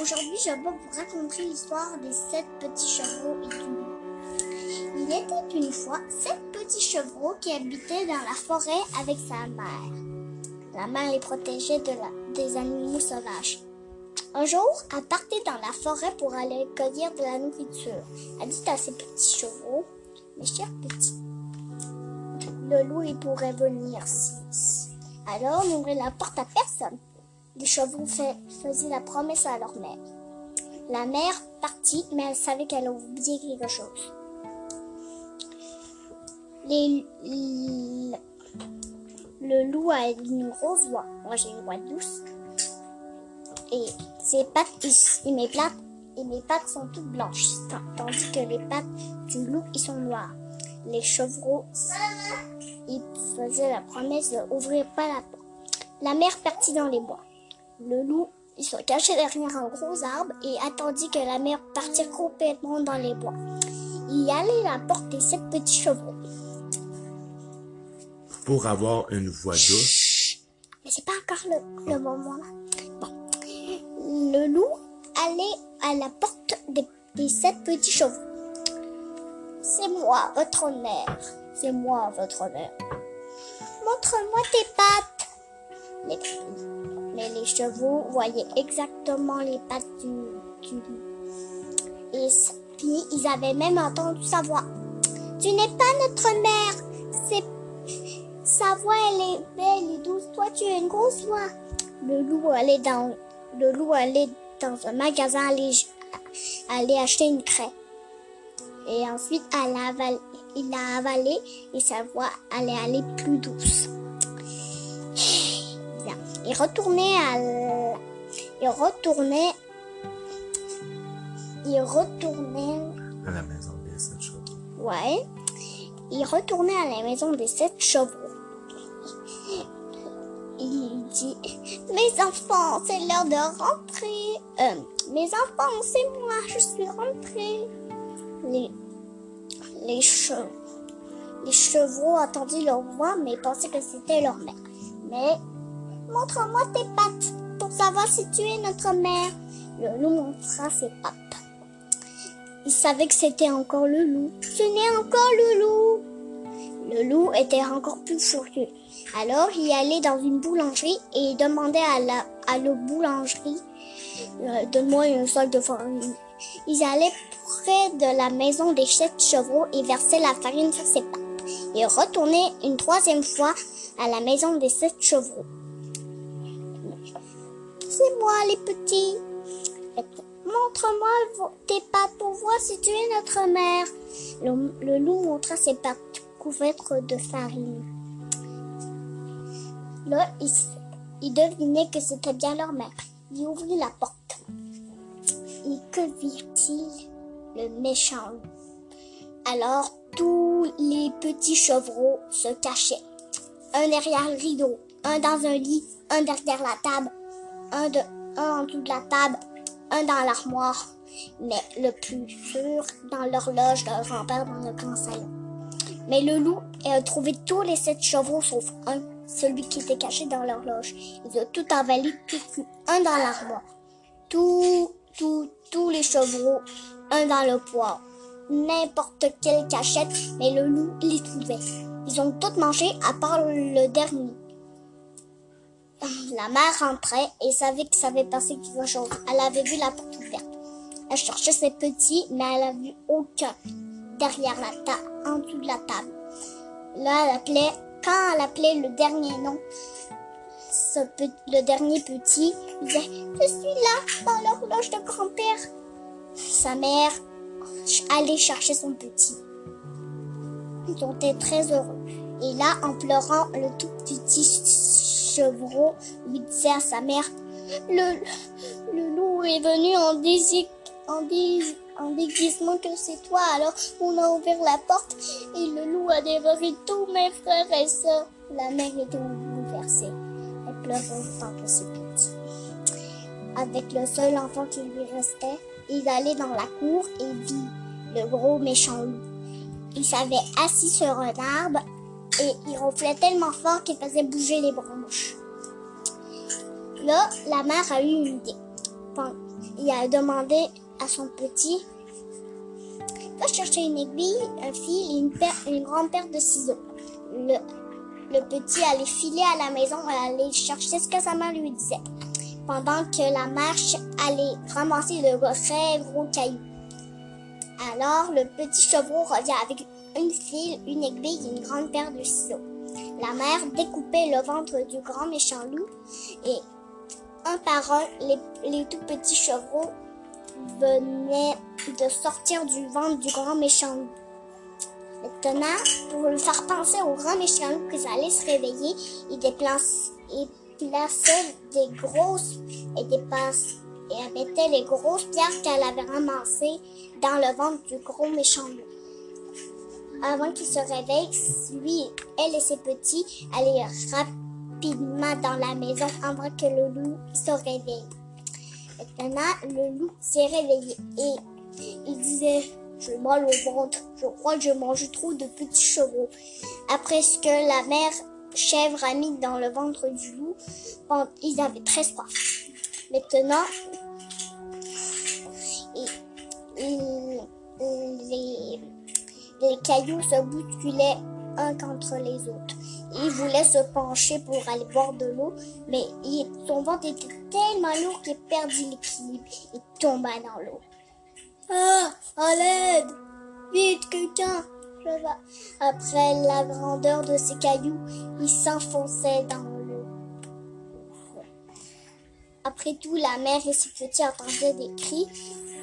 Aujourd'hui, je vais vous raconter l'histoire des sept petits chevreaux et du loup. Il était une fois sept petits chevreaux qui habitaient dans la forêt avec sa mère. La mère les protégeait de des animaux sauvages. Un jour, elle partait dans la forêt pour aller cueillir de la nourriture. Elle dit à ses petits chevreaux, mes chers petits, le loup il pourrait venir si. Alors, n'ouvrez la porte à personne. Les fait- faisaient la promesse à leur mère. La mère partit, mais elle savait qu'elle a oublié quelque chose. Le, loup a une grosse voix. Moi, j'ai une voix douce. Et ses pattes, il, il m'éplate. Et mes pattes sont toutes blanches. Tandis que les pattes du loup, ils sont noires. Les chevreaux, ils faisaient la promesse d'ouvrir pas la porte. La mère partit dans les bois. Le loup, il se cachait derrière un gros arbre et attendit que la mère partit complètement dans les bois. Il allait à la porte des sept petits chevaux. Pour avoir une voix douce, Mais c'est pas encore le, le moment là. Bon. Le loup allait à la porte des, des sept petits chevaux. C'est moi, votre mère. C'est moi, votre mère. Montre-moi tes pattes. Les- les chevaux voyaient exactement les pattes du, loup. Et puis, ils avaient même entendu sa voix. Tu n'es pas notre mère. C'est sa voix, elle est belle et douce. Toi, tu as une grosse voix. Le loup allait dans, un magasin aller, acheter une craie. Et ensuite, elle a avalé, il a avalé et sa voix allait aller plus douce. Il retournait à, l- il retournait, il retournait à la maison des sept chevaux. Ouais. Il retournait à la maison des sept chevaux. Il dit Mes enfants, c'est l'heure de rentrer. Euh, mes enfants, c'est moi, je suis rentré. Les, les, che- les chevaux attendaient leur voix, mais pensaient que c'était leur mère. Mais montre-moi tes pattes pour savoir si tu es notre mère. Le loup montra ses pattes. Il savait que c'était encore le loup. Ce n'est encore le loup. Le loup était encore plus furieux. Alors il allait dans une boulangerie et demandait à la, boulangerie euh, Donne-moi une sac de farine. Ils allaient près de la maison des sept chevaux et versaient la farine sur ses pattes. Et retournaient une troisième fois à la maison des sept chevaux. C'est moi les petits. Montre-moi tes pattes pour voir si tu es notre mère. Le, loup montra ses pattes couvertes de farine. Là, il, il devinait que c'était bien leur mère. Il ouvrit la porte. Et que vit-il Le méchant? Loup. Alors, tous les petits chevreaux se cachaient. Un derrière le rideau, un dans un lit, un derrière la table, un, de, un en dessous de la table, un dans l'armoire, mais le plus sûr dans l'horloge de grand-père dans le grand salon. Mais le loup a trouvé tous les sept chevaux sauf un, celui qui était caché dans l'horloge. Ils ont tout avalé, tout un dans l'armoire. Tout, tout, tous les chevreaux, un dans le poids. N'importe quelle cachette, mais le loup les trouvait. Ils ont toutes mangé à part le dernier. La mère rentrait et savait que ça avait passé quelque chose. Elle avait vu la porte ouverte. Elle cherchait ses petits, mais elle a vu aucun derrière la table, en dessous de la table. Là, elle appelait, quand elle appelait le dernier nom, ce le dernier petit, il disait, je suis là, dans l'horloge de grand-père. Sa mère allait chercher son petit. Ils été très heureux. Et là, en pleurant, le tout petit chevreau lui disait à sa mère, le, loup est venu en, en déguisement que c'est toi. Alors, on a ouvert la porte et le loup a dévoré tous mes frères et sœurs. La mère était bouleversée. Elle pleurait autant que ses petits. Avec le seul enfant qui lui restait, il allait dans la cour et vit le gros méchant loup. Il s'avait assis sur un arbre et il ronflait tellement fort qu'il faisait bouger les branches. Là, la mère a eu une idée. Il a demandé à son petit Va chercher une aiguille, un fil et une, paire- grande paire de ciseaux. Le, petit allait filer à la maison et allait chercher ce que sa mère lui disait. Pendant que la mère allait ramasser de très gros cailloux. Alors, le petit chevreau revient avec une file, une aiguille et une grande paire de ciseaux. La mère découpait le ventre du grand méchant loup et un par un, les, tout petits chevreaux venaient de sortir du ventre du grand méchant loup. Maintenant, pour lui faire penser au grand méchant loup qu'ils allaient se réveiller, il plaçait des grosses et dépasse et mettait les grosses pierres qu'elle avait ramassées dans le ventre du gros méchant loup. Avant qu'il se réveille, lui, elle et ses petits allaient rapidement dans la maison avant que le loup se réveille. Maintenant, le loup s'est réveillé et il disait J'ai mal au ventre, je crois que j'ai mangé trop de petits chevaux. Après ce que la mère chèvre a mis dans le ventre du loup, ils avaient très soif. Maintenant, et- et- les, les cailloux se bousculaient un contre les autres. Il voulait se pencher pour aller boire de l'eau, mais son ventre était tellement lourd qu'il perdit l'équilibre et tomba dans l'eau. Ah, à l'aide! Vite, quelqu'un! Après la grandeur de ces cailloux, il s'enfonçait dans l'eau. Après tout, la mère et ses petits entendaient des cris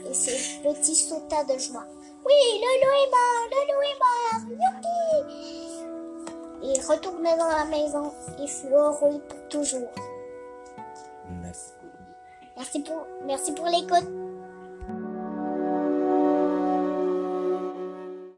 et ses petits sautaient de joie. Oui, le loup est mort, le loup est mort, youpi! Il retournait dans la maison et fut heureux pour toujours. Merci. Merci pour, merci pour l'écoute.